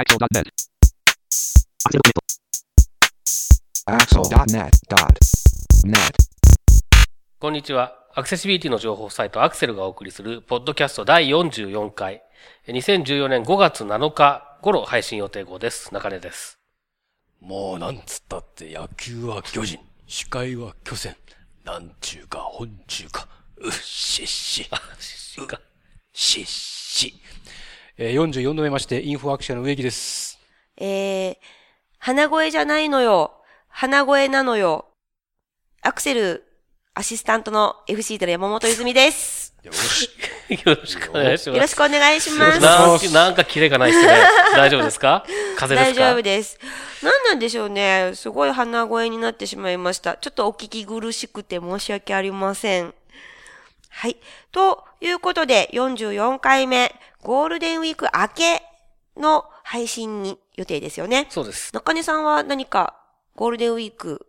Axel.net. Axel.net.net. こんにちは。アクセシビリティの情報サイトアクセルがお送りするポッドキャスト第44回。2014年5月7日頃配信予定号です。中根です。もうなんつったって野球は巨人、司会は巨船、なんちゅうか本ちゅうか、うっしっし、しかしっし。えー、44度目まして、インフォアクションの植木です。えー、鼻声じゃないのよ。鼻声なのよ。アクセル、アシスタントの FC テレ山本泉です。よし。よろしくお願いします。よろしくお願いします。なんかなんかキレがないですね。大丈夫ですか？風邪大ですか？丈夫です。何なんでしょうね。すごい鼻声になってしまいました。ちょっとお聞き苦しくて申し訳ありません。はい。ということで、44回目、ゴールデンウィーク明けの配信に予定ですよね。そうです。中根さんは何かゴールデンウィーク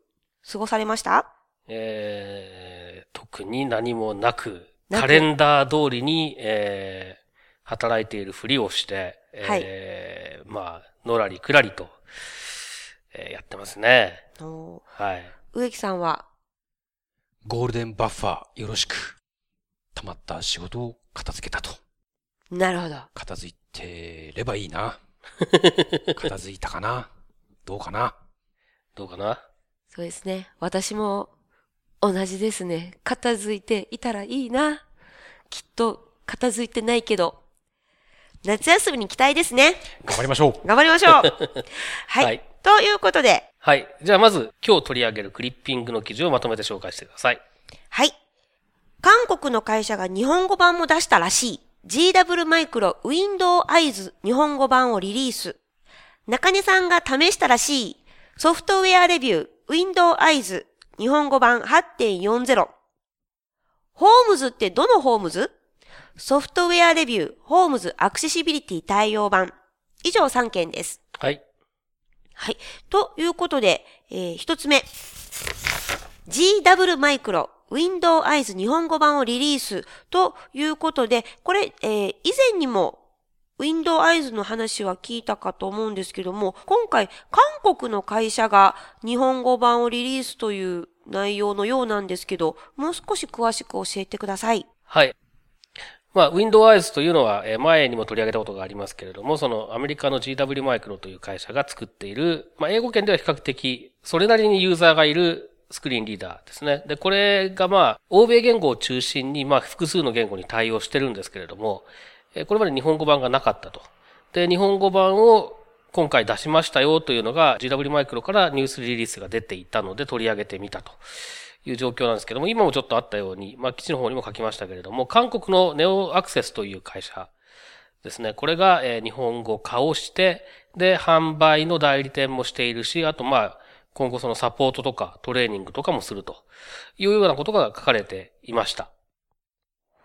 過ごされました？えー、特に何もなく、カレンダー通りに、えー、働いているふりをして、えーまあ、のらりくらりと、えーやってますね。おはい。植木さんは、ゴールデンバッファーよろしく。溜まった仕事を片付けたと。なるほど。片付いてればいいな。片付いたかな？どうかな？どうかな？そうですね。私も同じですね。片付いていたらいいな。きっと片付いてないけど、夏休みに期待ですね。頑張りましょう。頑張りましょう。はい。はいということで、はい。じゃあまず、今日取り上げるクリッピングの記事をまとめて紹介してください。はい。韓国の会社が日本語版も出したらしい GW マイクロ Windows Eyes 日本語版をリリース。中根さんが試したらしいソフトウェアレビュー Windows Eyes 日本語版8.40。ホームズってどのホームズ？ソフトウェアレビューホームズアクセシビリティ対応版。以上3件です。はい。はい。ということで、えー一つ目。GW マイクロ Windows Eyes 日本語版をリリースということで、これ、えー以前にも Windows Eyes の話は聞いたかと思うんですけども、今回韓国の会社が日本語版をリリースという内容のようなんですけど、もう少し詳しく教えてください。はい。まあ、Windows Eyes というのは、え前にも取り上げたことがありますけれども、そのアメリカの GW マイクロという会社が作っている、まあ、英語圏では比較的、それなりにユーザーがいるスクリーンリーダーですね。で、これがまあ、欧米言語を中心に、まあ、複数の言語に対応してるんですけれども、これまで日本語版がなかったと。で、日本語版を今回出しましたよというのが GW マイクロからニュースリリースが出ていたので取り上げてみたという状況なんですけども、今もちょっとあったように、まあ、記事の方にも書きましたけれども、韓国のネオアクセスという会社ですね。これが、え日本語化をして、で、販売の代理店もしているし、あとまあ、今後そのサポートとかトレーニングとかもするというようなことが書かれていました。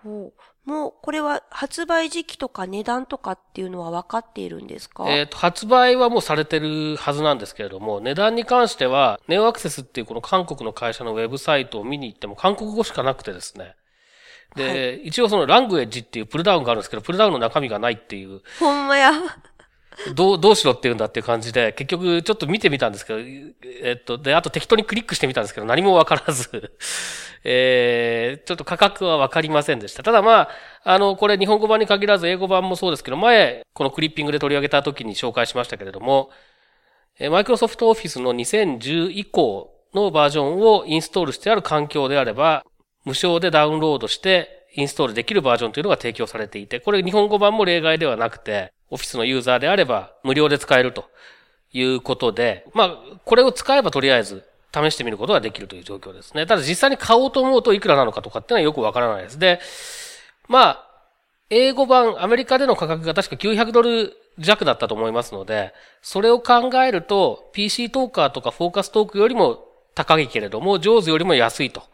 ほうもう、これは発売時期とか値段とかっていうのは分かっているんですか？えっ、と、発売はもうされてるはずなんですけれども、値段に関しては、ネオアクセスっていうこの韓国の会社のウェブサイトを見に行っても韓国語しかなくてですね。で、一応そのラングエッジっていうプルダウンがあるんですけど、プルダウンの中身がないっていう、ほんまや。どう、どうしろって言うんだっていう感じで、結局ちょっと見てみたんですけど、えっと、で、あと適当にクリックしてみたんですけど、何もわからず、えー、ちょっと価格はわかりませんでした。ただまあ、あの、これ日本語版に限らず英語版もそうですけど、前、このクリッピングで取り上げた時に紹介しましたけれども、えマイクロソフトオフィスの2010以降のバージョンをインストールしてある環境であれば、無償でダウンロードしてインストールできるバージョンというのが提供されていて、これ日本語版も例外ではなくて、オフィスのユーザーであれば無料で使えるということで、まあ、これを使えばとりあえず試してみることができるという状況ですね。ただ実際に買おうと思うといくらなのかとかっていうのはよくわからないです。で、まあ、英語版、アメリカでの価格が確か900ドル弱だったと思いますので、それを考えると、PC トーカーとかフォーカストークよりも高いけれども、上手よりも安いと。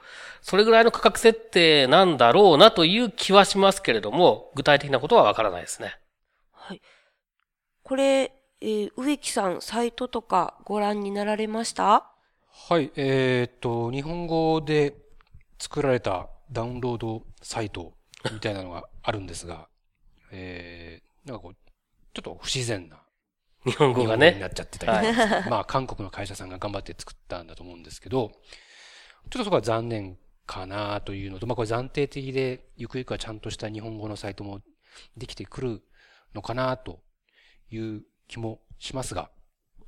それぐらいの価格設定なんだろうなという気はしますけれども、具体的なことはわからないですね。はい。これ、えー植木さん、サイトとかご覧になられました？はい、えーっと、日本語で作られたダウンロードサイトみたいなのがあるんですが、えー、なんかこう、ちょっと不自然な日本語がね。になっちゃってたり まあ、韓国の会社さんが頑張って作ったんだと思うんですけど、ちょっとそこは残念かなというのと、まあこれ暫定的で、ゆくゆくはちゃんとした日本語のサイトもできてくるのかなという気もしますが、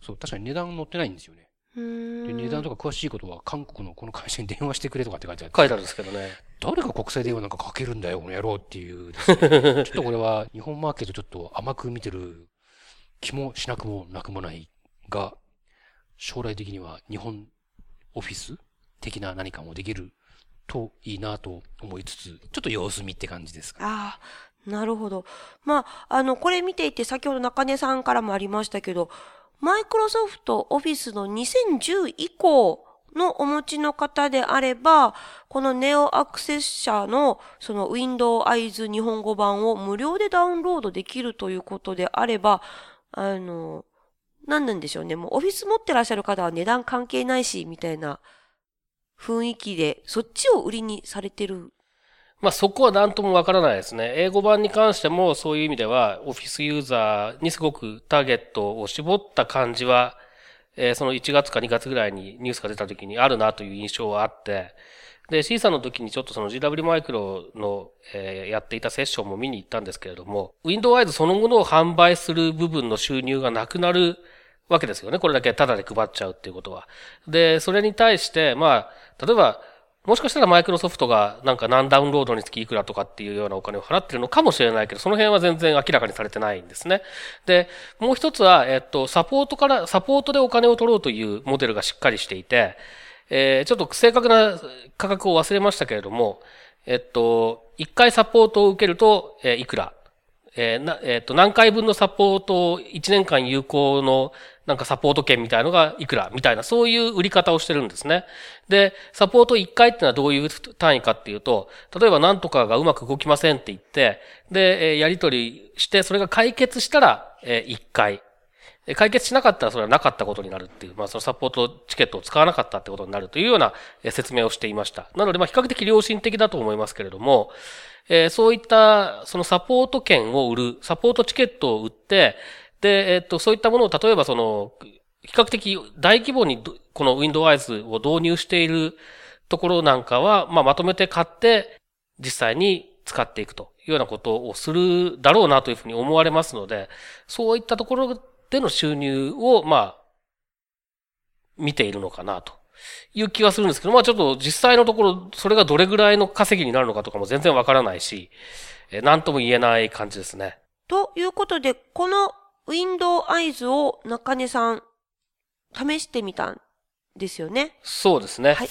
そう、確かに値段載ってないんですよね。うーんで値段とか詳しいことは韓国のこの会社に電話してくれとかって書いてあって、書いてあるんですけどね。誰が国際電話なんかかけるんだよ、この野郎っていうね、ちょっとこれは日本マーケットちょっと甘く見てる気もしなくもなくもないが、将来的には日本オフィス的な何かもできるといいなと思いつつ、ちょっと様子見って感じですか。ああ、なるほど。まあ、あの、これ見ていて、先ほど中根さんからもありましたけど、マイクロソフトオフィスの2010以降のお持ちの方であれば、このネオアクセス社のその Windows Eyes 日本語版を無料でダウンロードできるということであれば、あの、何なんでしょうね。もうオフィス持ってらっしゃる方は値段関係ないし、みたいな雰囲気で、そっちを売りにされてるまあそこは何ともわからないですね。英語版に関してもそういう意味では、オフィスユーザーにすごくターゲットを絞った感じは、えーその1月か2月ぐらいにニュースが出た時にあるなという印象はあって、で、C さんの時にちょっとその GW マイクロの、えーやっていたセッションも見に行ったんですけれども、Windows そのものを販売する部分の収入がなくなるわけですよね。これだけタダで配っちゃうっていうことは。で、それに対して、まあ、例えば、もしかしたらマイクロソフトがなんか何ダウンロードにつきいくらとかっていうようなお金を払ってるのかもしれないけど、その辺は全然明らかにされてないんですね。で、もう一つは、えっと、サポートから、サポートでお金を取ろうというモデルがしっかりしていて、えーちょっと正確な価格を忘れましたけれども、えっと、一回サポートを受けると、えーいくらえーな、えっ、と、何回分のサポートを1年間有効のなんかサポート券みたいのがいくらみたいな、そういう売り方をしてるんですね。で、サポート1回ってのはどういう単位かっていうと、例えば何とかがうまく動きませんって言って、で、やり取りして、それが解決したら、え1回。解決しなかったらそれはなかったことになるっていう、まあそのサポートチケットを使わなかったってことになるというような説明をしていました。なのでまあ比較的良心的だと思いますけれども、えーそういったそのサポート券を売る、サポートチケットを売って、で、えっと、そういったものを例えばその、比較的大規模にこの Windows を導入しているところなんかは、まあまとめて買って実際に使っていくというようなことをするだろうなというふうに思われますので、そういったところでの収入を、まあ、見ているのかなという気はするんですけど、まあちょっと実際のところ、それがどれぐらいの稼ぎになるのかとかも全然わからないし、えーなんとも言えない感じですね。ということで、この Windows Eyes を中根さん、試してみたんですよね？そうですね。はい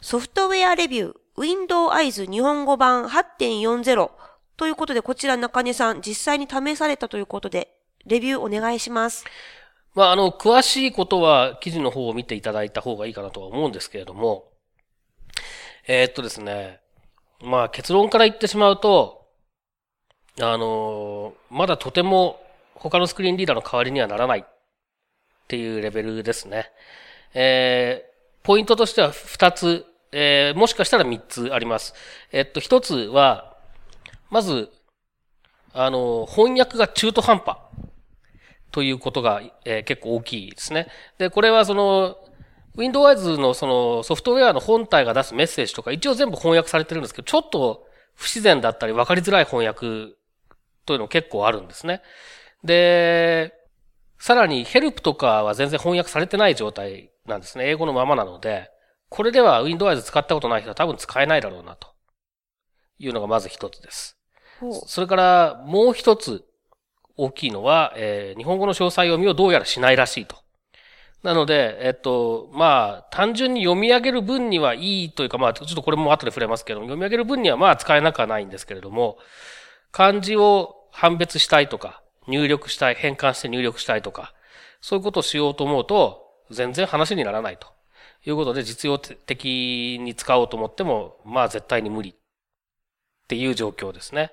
ソフトウェアレビュー、Windows Eyes 日本語版8.40ということで、こちら中根さん、実際に試されたということで、レビューお願いします。まあ、あの、詳しいことは記事の方を見ていただいた方がいいかなとは思うんですけれども、えーっとですね、まあ結論から言ってしまうと、あのまだとても他のスクリーンリーダーの代わりにはならないっていうレベルですね。えー、ポイントとしては2つ、えー、もしかしたら3つあります。えっと、1つは、まず、あの翻訳が中途半端。ということが、えー結構大きいですね。で、これはその、Windows のそのソフトウェアの本体が出すメッセージとか一応全部翻訳されてるんですけど、ちょっと不自然だったり分かりづらい翻訳というの結構あるんですね。で、さらにヘルプとかは全然翻訳されてない状態なんですね。英語のままなので、これでは Windows 使ったことない人は多分使えないだろうなというのがまず一つです。それからもう一つ大きいのは、えー日本語の詳細読みをどうやらしないらしいと。なので、えっと、まあ、単純に読み上げる分にはいいというか、まあ、ちょっとこれも後で触れますけども、読み上げる分にはまあ使えなくはないんですけれども、漢字を判別したいとか、入力したい、変換して入力したいとか、そういうことをしようと思うと、全然話にならないということで、実用的に使おうと思っても、まあ絶対に無理っていう状況ですね。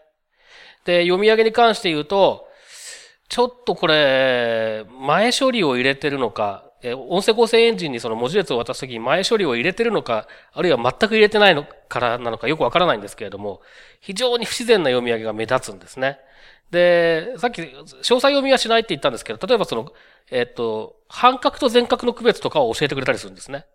で、読み上げに関して言うと、ちょっとこれ、前処理を入れてるのか、え音声合成エンジンにその文字列を渡すときに前処理を入れてるのか、あるいは全く入れてないのからなのかよくわからないんですけれども、非常に不自然な読み上げが目立つんですね。で、さっき、詳細読みはしないって言ったんですけど、例えばその、えっ、と、半角と全角の区別とかを教えてくれたりするんですね。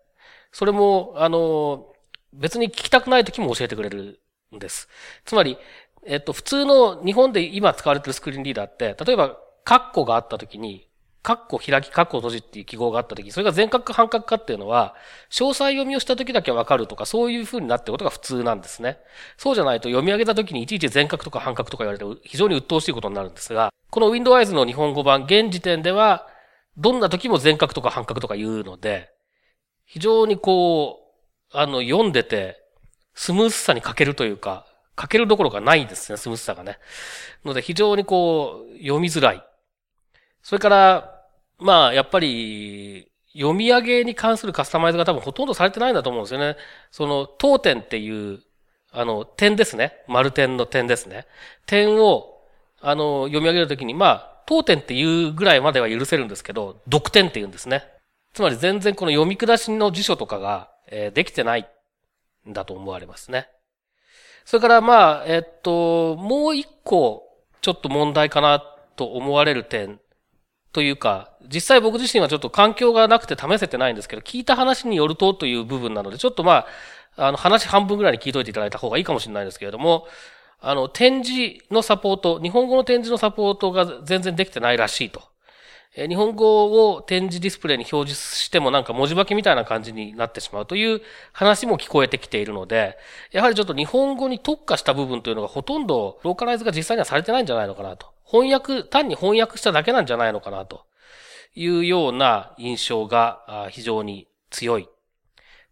それも、あの、別に聞きたくない時も教えてくれるんです。つまり、えっと、普通の日本で今使われてるスクリーンリーダーって、例えば、カッコがあった時に、カッコ開き、カッコ閉じっていう記号があった時、それが全角か半角かっていうのは、詳細読みをした時だけわかるとか、そういう風になってることが普通なんですね。そうじゃないと読み上げた時にいちいち全角とか半角とか言われて非常に鬱陶しいことになるんですが、この Windows の日本語版、現時点では、どんな時も全角とか半角とか言うので、非常にこう、あの、読んでて、スムースさに欠けるというか、欠けるどころがないんですね、スムースさがね。ので、非常にこう、読みづらい。それから、まあ、やっぱり、読み上げに関するカスタマイズが多分ほとんどされてないんだと思うんですよね。その、当点っていう、あの、点ですね。丸点の点ですね。点を、あの、読み上げるときに、まあ、当点っていうぐらいまでは許せるんですけど、読点って言うんですね。つまり全然この読み下しの辞書とかが、えーできてないんだと思われますね。それからまあ、えっと、もう一個、ちょっと問題かなと思われる点というか、実際僕自身はちょっと環境がなくて試せてないんですけど、聞いた話によるとという部分なので、ちょっとまあ、あの話半分ぐらいに聞いといていただいた方がいいかもしれないですけれども、あの、展示のサポート、日本語の展示のサポートが全然できてないらしいと。え日本語を展示ディスプレイに表示してもなんか文字化けみたいな感じになってしまうという話も聞こえてきているので、やはりちょっと日本語に特化した部分というのがほとんどローカライズが実際にはされてないんじゃないのかなと。翻訳、単に翻訳しただけなんじゃないのかなというような印象が非常に強い。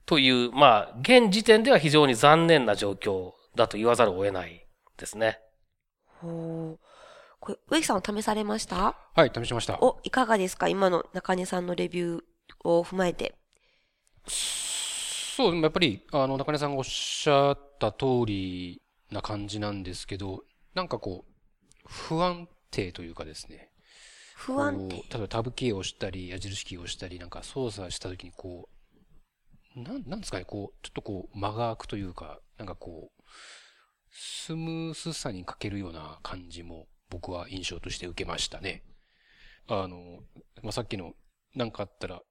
という、まあ、現時点では非常に残念な状況だと言わざるを得ないですね。ほう。これ、植木さんは試されました？はい、試しました。お、いかがですか？今の中根さんのレビューを踏まえて。そう、やっぱり、あの、中根さんがおっしゃった通りな感じなんですけど、なんかこう、不安定というかですね。不安定。例えばタブキーを押したり、矢印キーを押したり、なんか操作したときにこう、なん、なんですかね、こう、ちょっとこう、間が空くというか、なんかこう、スムースさに欠けるような感じも僕は印象として受けましたね。あの、まあ、さっきの、なんかあったら、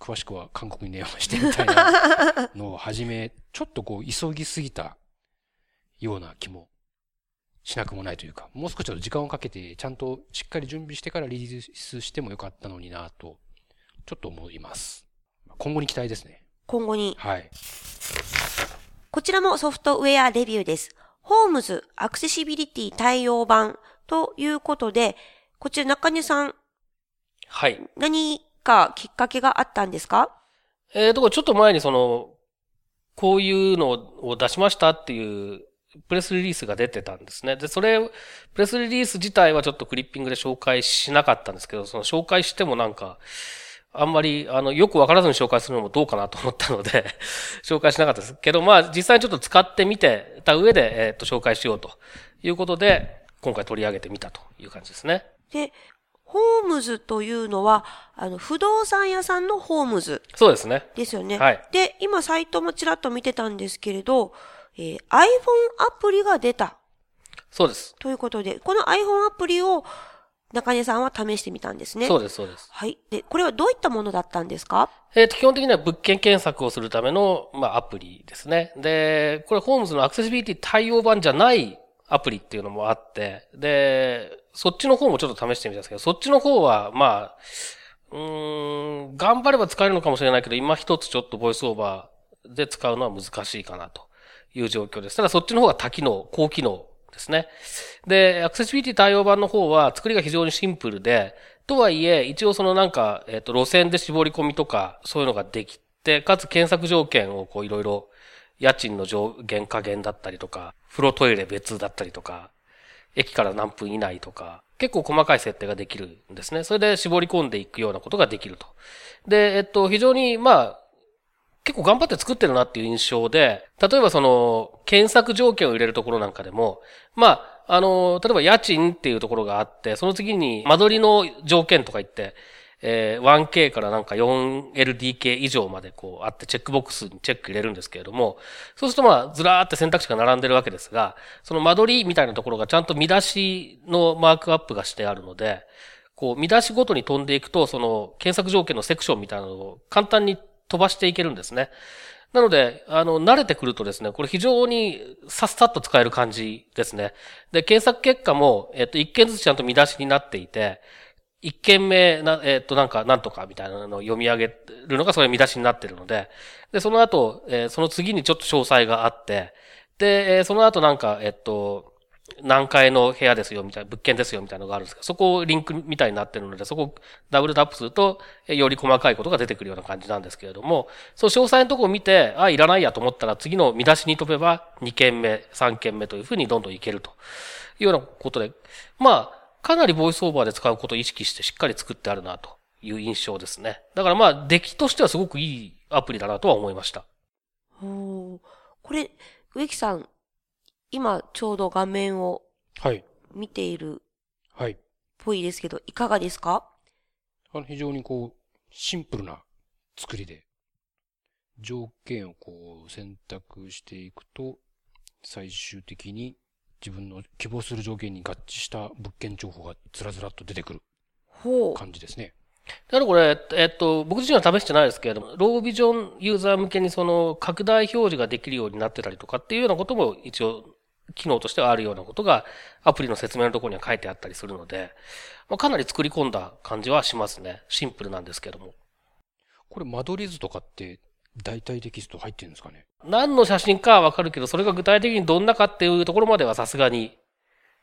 詳しくは韓国に電話してみたいなのをはじめ、ちょっとこう、急ぎすぎたような気もしなくもないというか、もう少しちょっと時間をかけて、ちゃんとしっかり準備してからリリースしてもよかったのになと、ちょっと思います。今後に期待ですね。今後に。はい。こちらもソフトウェアレビューです。ホームズアクセシビリティ対応版ということで、こちら中根さん、はい。何かきっかけがあったんですか？えー、とこちょっと前にその、こういうのを出しましたっていうプレスリリースが出てたんですね。で、それ、プレスリリース自体はちょっとクリッピングで紹介しなかったんですけど、その紹介してもなんか、あんまり、あの、よくわからずに紹介するのもどうかなと思ったので、紹介しなかったですけど、まあ、実際にちょっと使ってみてた上で、えっ、と、紹介しようということで、今回取り上げてみたという感じですね。で、ホームズというのは、あの、不動産屋さんのホームズそうですね。ですよね。はいで、今サイトもちらっと見てたんですけれど、えー iPhone アプリが出たそうです。ということで、この iPhone アプリを中根さんは試してみたんですね。そうです、そうです。はい。で、これはどういったものだったんですか？えっ、と、基本的には物件検索をするための、まあ、アプリですね。で、これ、ホームズのアクセシビリティ対応版じゃないアプリっていうのもあって、で、そっちの方もちょっと試してみたんですけど、そっちの方は、まあ、うーん、頑張れば使えるのかもしれないけど、今一つちょっとボイスオーバーで使うのは難しいかなという状況です。ただ、そっちの方が多機能、高機能ですね。で、アクセシビリティ対応版の方は作りが非常にシンプルで、とはいえ、一応そのなんか、えっ、と、路線で絞り込みとか、そういうのができて、かつ検索条件をこういろいろ、家賃の上限下限だったりとか、風呂トイレ別だったりとか、駅から何分以内とか、結構細かい設定ができるんですね。それで絞り込んでいくようなことができると。で、えっと、非常に、まあ、結構頑張って作ってるなっていう印象で、例えばその、検索条件を入れるところなんかでも、まあ、あの、例えば家賃っていうところがあって、その次に間取りの条件とか言って、えー 1K からなんか 4LDK 以上までこうあってチェックボックスにチェック入れるんですけれども、そうするとまあずらーって選択肢が並んでるわけですが、その間取りみたいなところがちゃんと見出しのマークアップがしてあるので、こう見出しごとに飛んでいくと、その検索条件のセクションみたいなのを簡単に飛ばしていけるんですね。なので、あの、慣れてくるとですね、これ非常にさっさっと使える感じですね。で、検索結果も、えっと、一件ずつちゃんと見出しになっていて、一件目、な、えっと、なんか、なんとかみたいなのを読み上げるのがそれ見出しになってるので、で、その後、えーその次にちょっと詳細があって、で、えーその後なんか、えっと、何階の部屋ですよ、みたいな、物件ですよ、みたいなのがあるんですけど、そこをリンクみたいになってるので、そこをダブルタップすると、より細かいことが出てくるような感じなんですけれども、そう、詳細のところを見て、あ、いらないやと思ったら、次の見出しに飛べば、2件目、3件目というふうにどんどんいけるというようなことで、まあ、かなりボイスオーバーで使うことを意識してしっかり作ってあるなという印象ですね。だからまあ、出来としてはすごくいいアプリだなとは思いました。おーこれ、植木さん、今ちょうど画面をはい。見ているっはい。ぽいですけど、いかがですか？あの、非常にこう、シンプルな作りで、条件をこう選択していくと、最終的に自分の希望する条件に合致した物件情報がずらずらっと出てくるほう。感じですね。だからこれ、えっと、僕自身は試してないですけれども、ロービジョンユーザー向けにその拡大表示ができるようになってたりとかっていうようなことも一応、機能としてはあるようなことがアプリの説明のところには書いてあったりするので、まあ、かなり作り込んだ感じはしますね。シンプルなんですけども。これ間取り図とかって大体テキスト入ってるんですかね？何の写真かはわかるけど、それが具体的にどんなかっていうところまではさすがに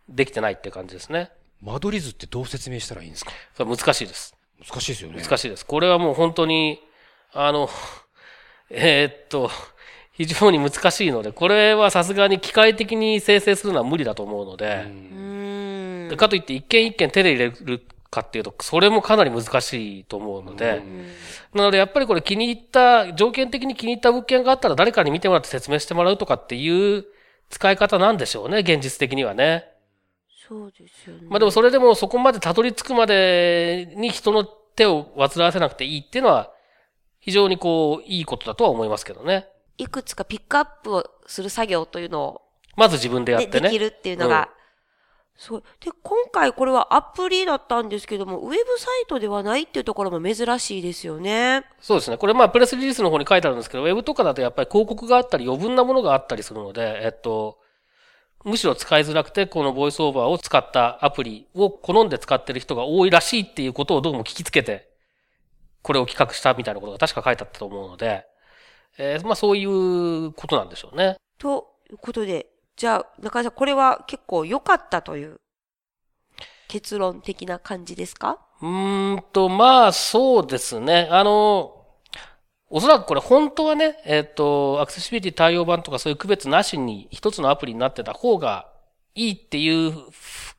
できてないって感じですね。間取り図ってどう説明したらいいんですか？それは難しいです。難しいですよね。難しいです。これはもう本当に、あの、えーっと、非常に難しいので、これはさすがに機械的に生成するのは無理だと思うので、かといって一件一件手で入れるかっていうと、それもかなり難しいと思うので、なのでやっぱりこれ気に入った、条件的に気に入った物件があったら誰かに見てもらって説明してもらうとかっていう使い方なんでしょうね、現実的にはね。そうですよね。まあでもそれでもそこまでたどり着くまでに人の手を煩わせなくていいっていうのは、非常にこう、いいことだとは思いますけどね。いくつかピックアップをする作業というのを、まず自分でやっね、てね。できるっていうのが、そう。で、今回これはアプリだったんですけども、ウェブサイトではないっていうところも珍しいですよね。そうですね。これまあプレスリリースの方に書いてあるんですけど、ウェブとかだとやっぱり広告があったり余分なものがあったりするので、えっと、むしろ使いづらくて、このボイスオーバーを使ったアプリを好んで使ってる人が多いらしいっていうことをどうも聞きつけて、これを企画したみたいなことが確か書いてあったと思うので、えーまあそういうことなんでしょうね。ということで、じゃあ、中井さん、これは結構良かったという結論的な感じですか？うーんと、まあ、そうですね。あの、おそらくこれ本当はね、えっ、と、アクセシビリティ対応版とかそういう区別なしに一つのアプリになってた方がいいっていう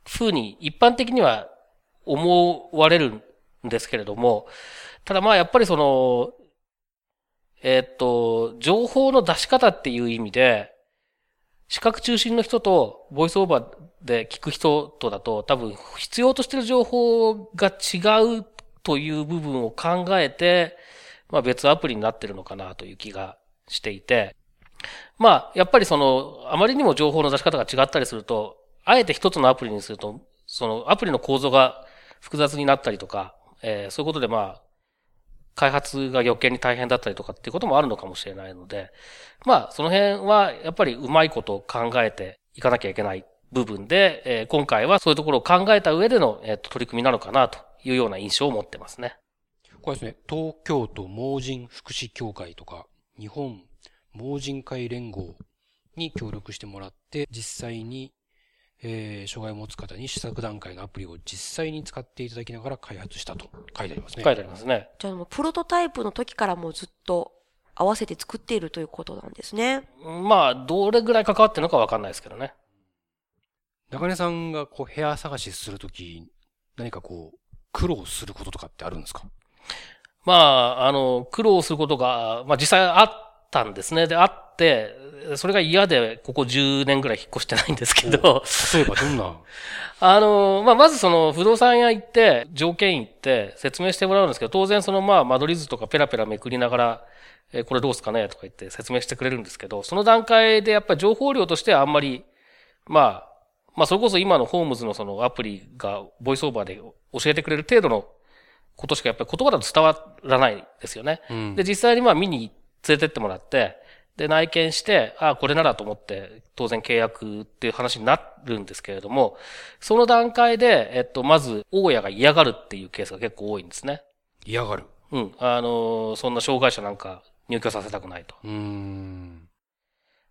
ふうに一般的には思われるんですけれども、ただまあやっぱりその、えっ、と、情報の出し方っていう意味で、視覚中心の人とボイスオーバーで聞く人とだと多分必要としてる情報が違うという部分を考えて、まあ別アプリになってるのかなという気がしていて、まあやっぱりその、あまりにも情報の出し方が違ったりすると、あえて一つのアプリにすると、そのアプリの構造が複雑になったりとか、えーそういうことでまあ、開発が余計に大変だったりとかっていうこともあるのかもしれないので、まあ、その辺はやっぱりうまいこと考えていかなきゃいけない部分で、えー今回はそういうところを考えた上での、えーと取り組みなのかなというような印象を持ってますね。これですね、東京都盲人福祉協会とか、日本盲人会連合に協力してもらって、実際に、えー、障害を持つ方に試作段階のアプリを実際に使っていただきながら開発したと書いてありますね。書いてありますね。じゃあもう、プロトタイプの時からもうずっと合わせて作っているということなんですね。まあ、どれぐらい関わってるのかわかんないですけどね。中根さんがこう部屋探しするとき、何かこう、苦労することとかってあるんですか？まあ、あの、苦労することが、まあ実際あったんですね。で、あっって、それが嫌で、ここ10年ぐらい引っ越してないんですけど、例えばどんな、あの、まあ、まずその不動産屋行って、条件行って説明してもらうんですけど、当然そのまあ、間取り図とかペラペラめくりながら、えーこれどうすかね？とか言って説明してくれるんですけど、その段階でやっぱり情報量としてはあんまり、まあ、まあ、それこそ今のホームズのそのアプリがボイスオーバーで教えてくれる程度のことしかやっぱり言葉だと伝わらないですよね。うん。で、実際にまあ見に連れてってもらって、で、内見して、ああ、これならと思って、当然契約っていう話になるんですけれども、その段階で、えっと、まず、大家が嫌がるっていうケースが結構多いんですね。嫌がる。うん。あのーそんな障害者なんか入居させたくないと。うーん。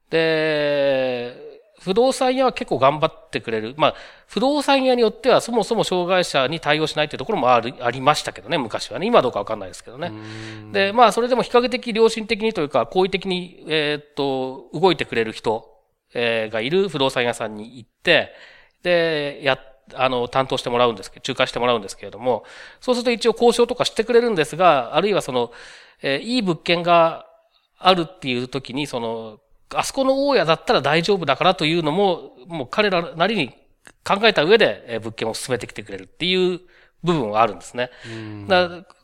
で、不動産屋は結構頑張ってくれる。まあ、不動産屋によってはそもそも障害者に対応しないっていうところもある、ありましたけどね、昔はね。今はどうかわかんないですけどね。で、まあ、それでも比較的良心的にというか、好意的に、えーっと、動いてくれる人、えーがいる不動産屋さんに行って、で、や、あの、担当してもらうんですけど、仲介してもらうんですけれども、そうすると一応交渉とかしてくれるんですが、あるいはその、えーいい物件があるっていう時に、その、あそこの大家だったら大丈夫だからというのも、もう彼らなりに考えた上でえー物件を進めてきてくれるっていう部分はあるんですね。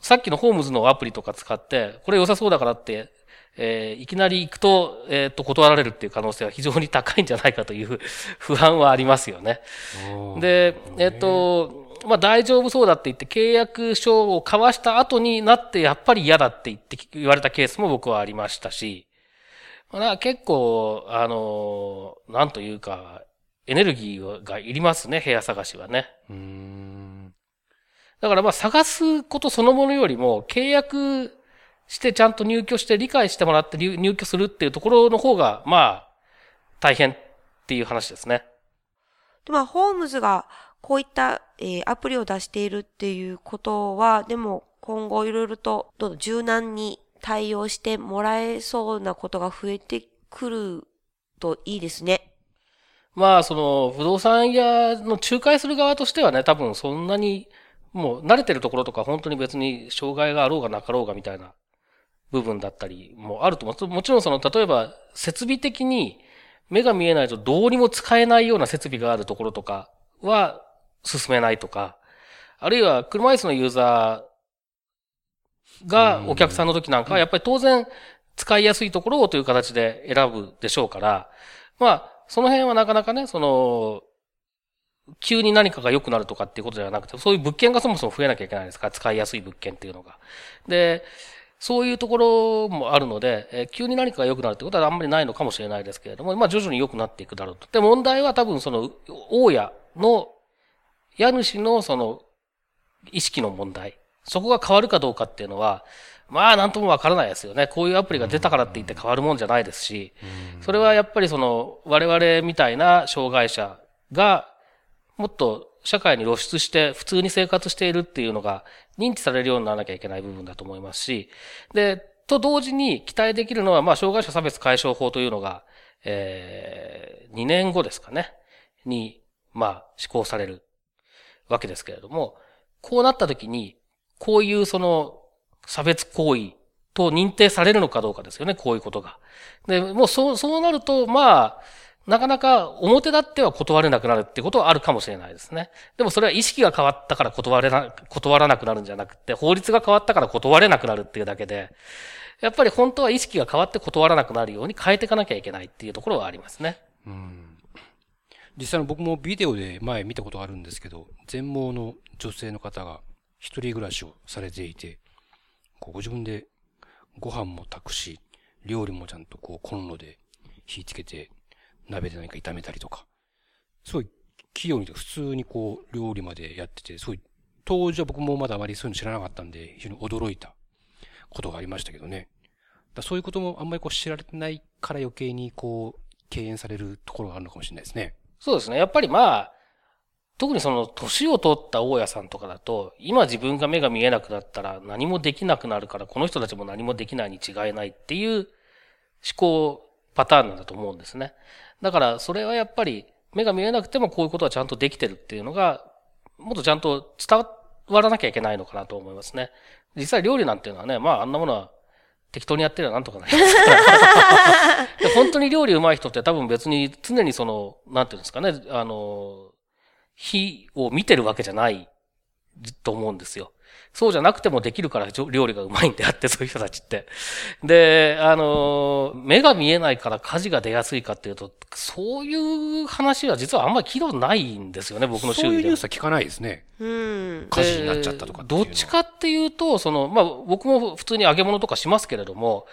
さっきのホームズのアプリとか使って、これ良さそうだからって、えーいきなり行くと、えっ、と、断られるっていう可能性は非常に高いんじゃないかという 不安はありますよね。で、えっ、と、まあ大丈夫そうだって言って契約書を交わした後になってやっぱり嫌だって言って言われたケースも僕はありましたし、まあ、結構、あの、なんというか、エネルギーがいりますね、部屋探しはね。うーん。だからまあ探すことそのものよりも契約してちゃんと入居して理解してもらって入入居するっていうところの方がまあ大変っていう話ですね。でまあ、ホームズがこういった、えーアプリを出しているっていうことは、でも今後いろいろとどんどん柔軟に対応してもらえそうなことが増えてくるといいですね。まあその不動産屋の仲介する側としてはね多分そんなにもう慣れてるところとか本当に別に障害があろうがなかろうがみたいな部分だったりもあると思う。もちろんその例えば設備的に目が見えないとどうにも使えないような設備があるところとかは進めないとか、あるいは車椅子のユーザーがお客さんの時なんかはやっぱり当然使いやすいところをという形で選ぶでしょうから、まあ、その辺はなかなかね、その、急に何かが良くなるとかっていうことではなくて、そういう物件がそもそも増えなきゃいけないですから、使いやすい物件っていうのが。で、そういうところもあるので、えー急に何かが良くなるってことはあんまりないのかもしれないですけれども、まあ徐々に良くなっていくだろうと。で、問題は多分その、大家の、家主のその、意識の問題。そこが変わるかどうかっていうのは、まあなんともわからないですよね。こういうアプリが出たからって言って変わるもんじゃないですし、それはやっぱりその、我々みたいな障害者が、もっと社会に露出して普通に生活しているっていうのが認知されるようにならなきゃいけない部分だと思いますし、で、と同時に期待できるのは、まあ、障害者差別解消法というのが、えー、2年後ですかね、に、まあ、施行されるわけですけれども、こうなった時に、こういうその差別行為と認定されるのかどうかですよね、こういうことが。で、もうそう、そうなると、まあ、なかなか表立っては断れなくなるってことはあるかもしれないですね。でもそれは意識が変わったから断れな、断らなくなるんじゃなくて、法律が変わったから断れなくなるっていうだけで、やっぱり本当は意識が変わって断らなくなるように変えていかなきゃいけないっていうところはありますね。うん実際の僕もビデオで前見たことがあるんですけど、全盲の女性の方が一人暮らしをされていて、ご自分でご飯も炊くし、料理もちゃんとこうコンロで火つけて、鍋で何か炒めたりとか、すごい器用に普通にこう料理までやってて、すごい、当時は僕もまだあまりそういうの知らなかったんで、非常に驚いたことがありましたけどね。だそういうこともあんまりこう知られてないから余計にこう、敬遠されるところがあるのかもしれないですね。そうですね。やっぱりまあ、特にその年を取った大家さんとかだと、今自分が目が見えなくなったら何もできなくなるから、この人たちも何もできないに違いないっていう思考パターンなんだと思うんですね。だからそれはやっぱり目が見えなくてもこういうことはちゃんとできてるっていうのが、もっとちゃんと伝わらなきゃいけないのかなと思いますね。実際料理なんていうのはね、まああんなものは適当にやってればなんとかなります。本当に料理上手い人って多分別に常にその、なんていうんですかね、あの、火を見てるわけじゃないと思うんですよ。そうじゃなくてもできるから料理がうまいんであって、そういう人たちって。で、あの、目が見えないから火事が出やすいかっていうと、そういう話は実はあんまり聞いたことないんですよね、僕の周そういう囲でも。ニュースは聞かないですね。うん。火事になっちゃったとかっていうのはどっちかっていうと、その、まあ、僕も普通に揚げ物とかしますけれども、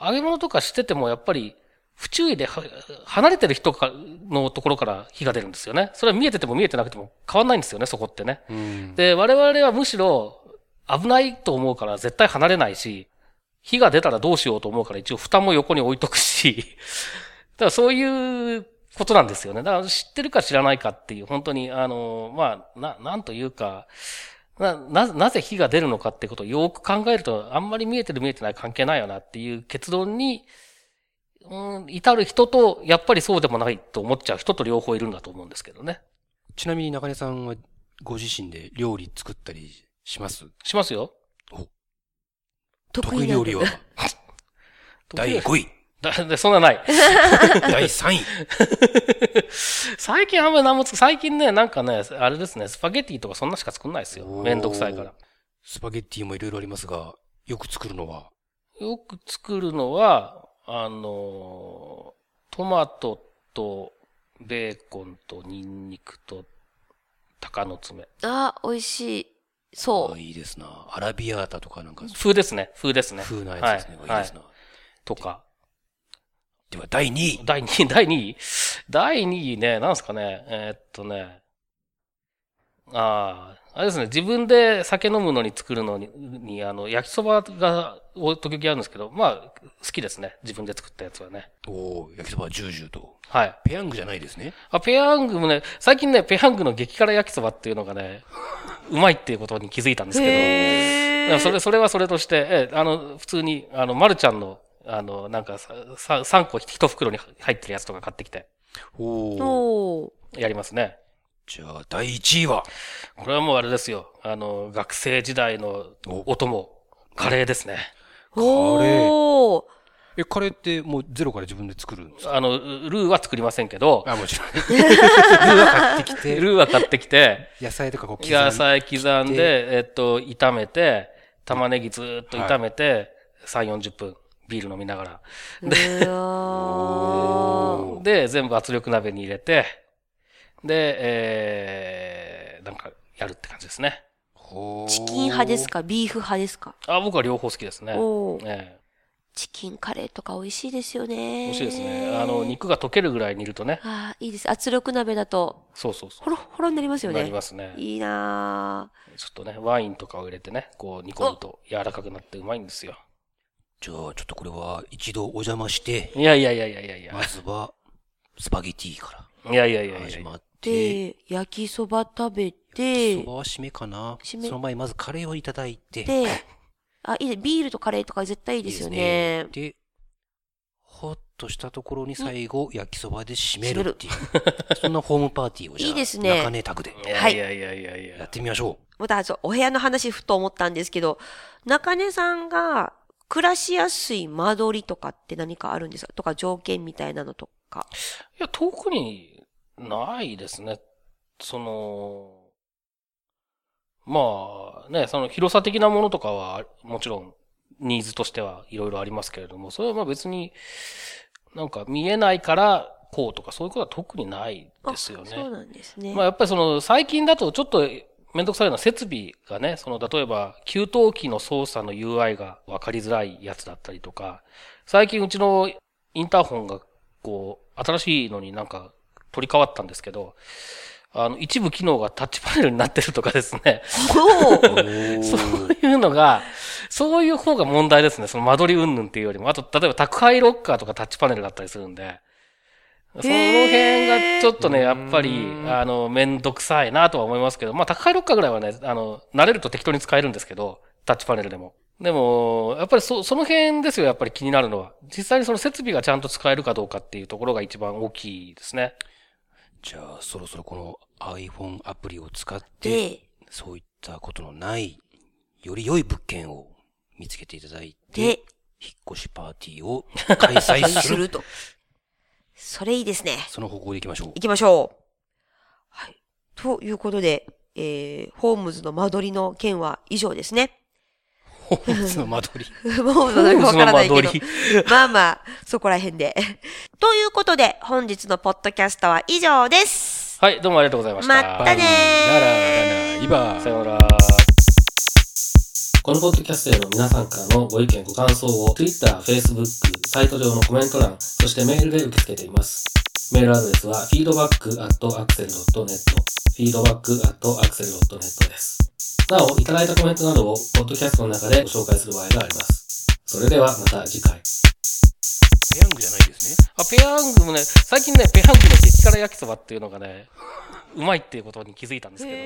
揚げ物とかしててもやっぱり、不注意では離れてる人かのところから火が出るんですよね。それは見えてても見えてなくても変わんないんですよね、そこってね。うん。で、我々はむしろ危ないと思うから絶対離れないし、火が出たらどうしようと思うから一応蓋も横に置いとくし、だからそういうことなんですよね。だから知ってるか知らないかっていう、本当に、あの、まあ、な、なんというか、な、な、なぜ火が出るのかってことをよく考えると、あんまり見えてる見えてない関係ないよなっていう結論に、うん、至る人と、やっぱりそうでもないと思っちゃう人と両方いるんだと思うんですけどね。ちなみに中根さんはご自身で料理作ったりします？しますよ。得意料理は？第5位、だ、で、そんなない。第3位。最近あんまり何もつ、最近ね、なんかね、あれですね、スパゲティとかそんなしか作んないですよ。めんどくさいから。スパゲッティもいろいろありますが、よく作るのは、よく作るのは、あの、トマトとベーコンとニンニクと鷹の爪。あ、美味しい。そあいいですな。アラビアータとかなんか、風ですね。風ですね。風なやつですね。はいいいですな。とか。では、第2位。第2位、第2位第2位ね、なんすかね、えーっとね、ああ、あれですね、自分で酒飲むのに作るのに、にあの、焼きそばが、お時々あるんですけど、まあ、好きですね。自分で作ったやつはね。おー焼きそばジュージューと。はい。ペヤングじゃないですね。あ、ペヤングもね、最近ね、ペヤングの激辛焼きそばっていうのがね、うまいっていうことに気づいたんですけど、それ、それはそれとして、ええ、あの、普通に、あの、まるちゃんの、あの、なんかさ、さ3個1袋に入ってるやつとか買ってきて、おーおー。やりますね。じゃあ、第1位は、これはもうあれですよ。あの、学生時代のお供、カレーですね。おー。え、カレーってもうゼロから自分で作るんですか？あの、ルーは作りませんけど、あ、もちろん。ルーは買ってきて、ルーは買ってきて、野菜とかこう刻んで。野菜刻んで、えっと、炒めて、玉ねぎずーっと炒めて、3、40分、ビール飲みながら。うわーで、全部圧力鍋に入れて、で、えー、なんか、やるって感じですね。ほーチキン派ですか？ビーフ派ですか？あ、僕は両方好きですね。ええチキンカレーとか美味しいですよね。美味しいですね。あの、肉が溶けるぐらい煮るとね。ああ、いいです。圧力鍋だと、そうそうそほろほろになりますよう。ね。なりますね。いいなちょっとね、ワインとかを入れてね、こう煮込むと柔らかくなってうまいんですよ。じゃあ、ちょっとこれは一度お邪魔して、いやいやいやいやいやいや。まずは、スパゲティかいやいやいやらいやいや。始まっーて、で、焼きそば食べそて、ばは締めかな。締めその前にまずカレーをいただいて、で、あ、いいね。ビールとカレーとか絶対いいですよね。で、ほっとしたところに最後、焼きそばで締めるっていう。そんなホームパーティーをじゃあ、いいですね中根宅でいやいやいやいやいや。やってみましょまた、そうお部屋の話ふと思ったんですけど、中根さんが暮らしやすい間取りとかって何かあるんですか？とか条件みたいなのとか。いや、特にないですね。その、まあね、その広さ的なものとかはもちろんニーズとしてはいろいろありますけれども、それはまあ別になんか見えないからこうとかそういうことは特にないですよね。そうなんですね。まあやっぱりその最近だとちょっとめんどくさいのは設備がね、その例えば給湯器の操作の UI がわかりづらいやつだったりとか、最近うちのインターホンがこう新しいのになんか取り替わったんですけど、あの一部機能がタッチパネルになってるとかですね。そういうのが、そういう方が問題ですね。その間取り云々っていうよりも。あと、例えば宅配ロッカーとかタッチパネルだったりするんで、その辺がちょっとね、やっぱり、あの、めんどくさいなとは思いますけど、まあ、宅配ロッカーぐらいはね、あの、慣れると適当に使えるんですけど、タッチパネルでも。でも、やっぱりそ、その辺ですよ、やっぱり気になるのは。実際にその設備がちゃんと使えるかどうかっていうところが一番大きいですね。じゃあ、そろそろこの iPhone アプリを使って、で、そういったことのない、より良い物件を見つけていただいて、で、引っ越しパーティーを開催する。すると。それいいですね。その方向で行きましょう行。きましょう。はい。ということで、えー、ホームズの間取りの件は以上ですね。ホームズの間取り。ホームズの間取。まあまあ、そこら辺で。ということで、本日のポッドキャストは以上です。はい、どうもありがとうございました。またねーなら、なら、いば。さようなら。このポッドキャストへの皆さんからのご意見、ご感想を Twitter、Facebook、サイト上のコメント欄、そしてメールで受け付けています。メールアドレスは feedback.axel.net feedback.axel.net です。なお、いただいたコメントなどをポッドキャストの中でご紹介する場合があります。それではまた次回。ペヤングじゃないですね。あ、ペヤングもね、最近ね、ペヤングの激辛焼きそばっていうのがね、うまいっていうことに気づいたんですけど。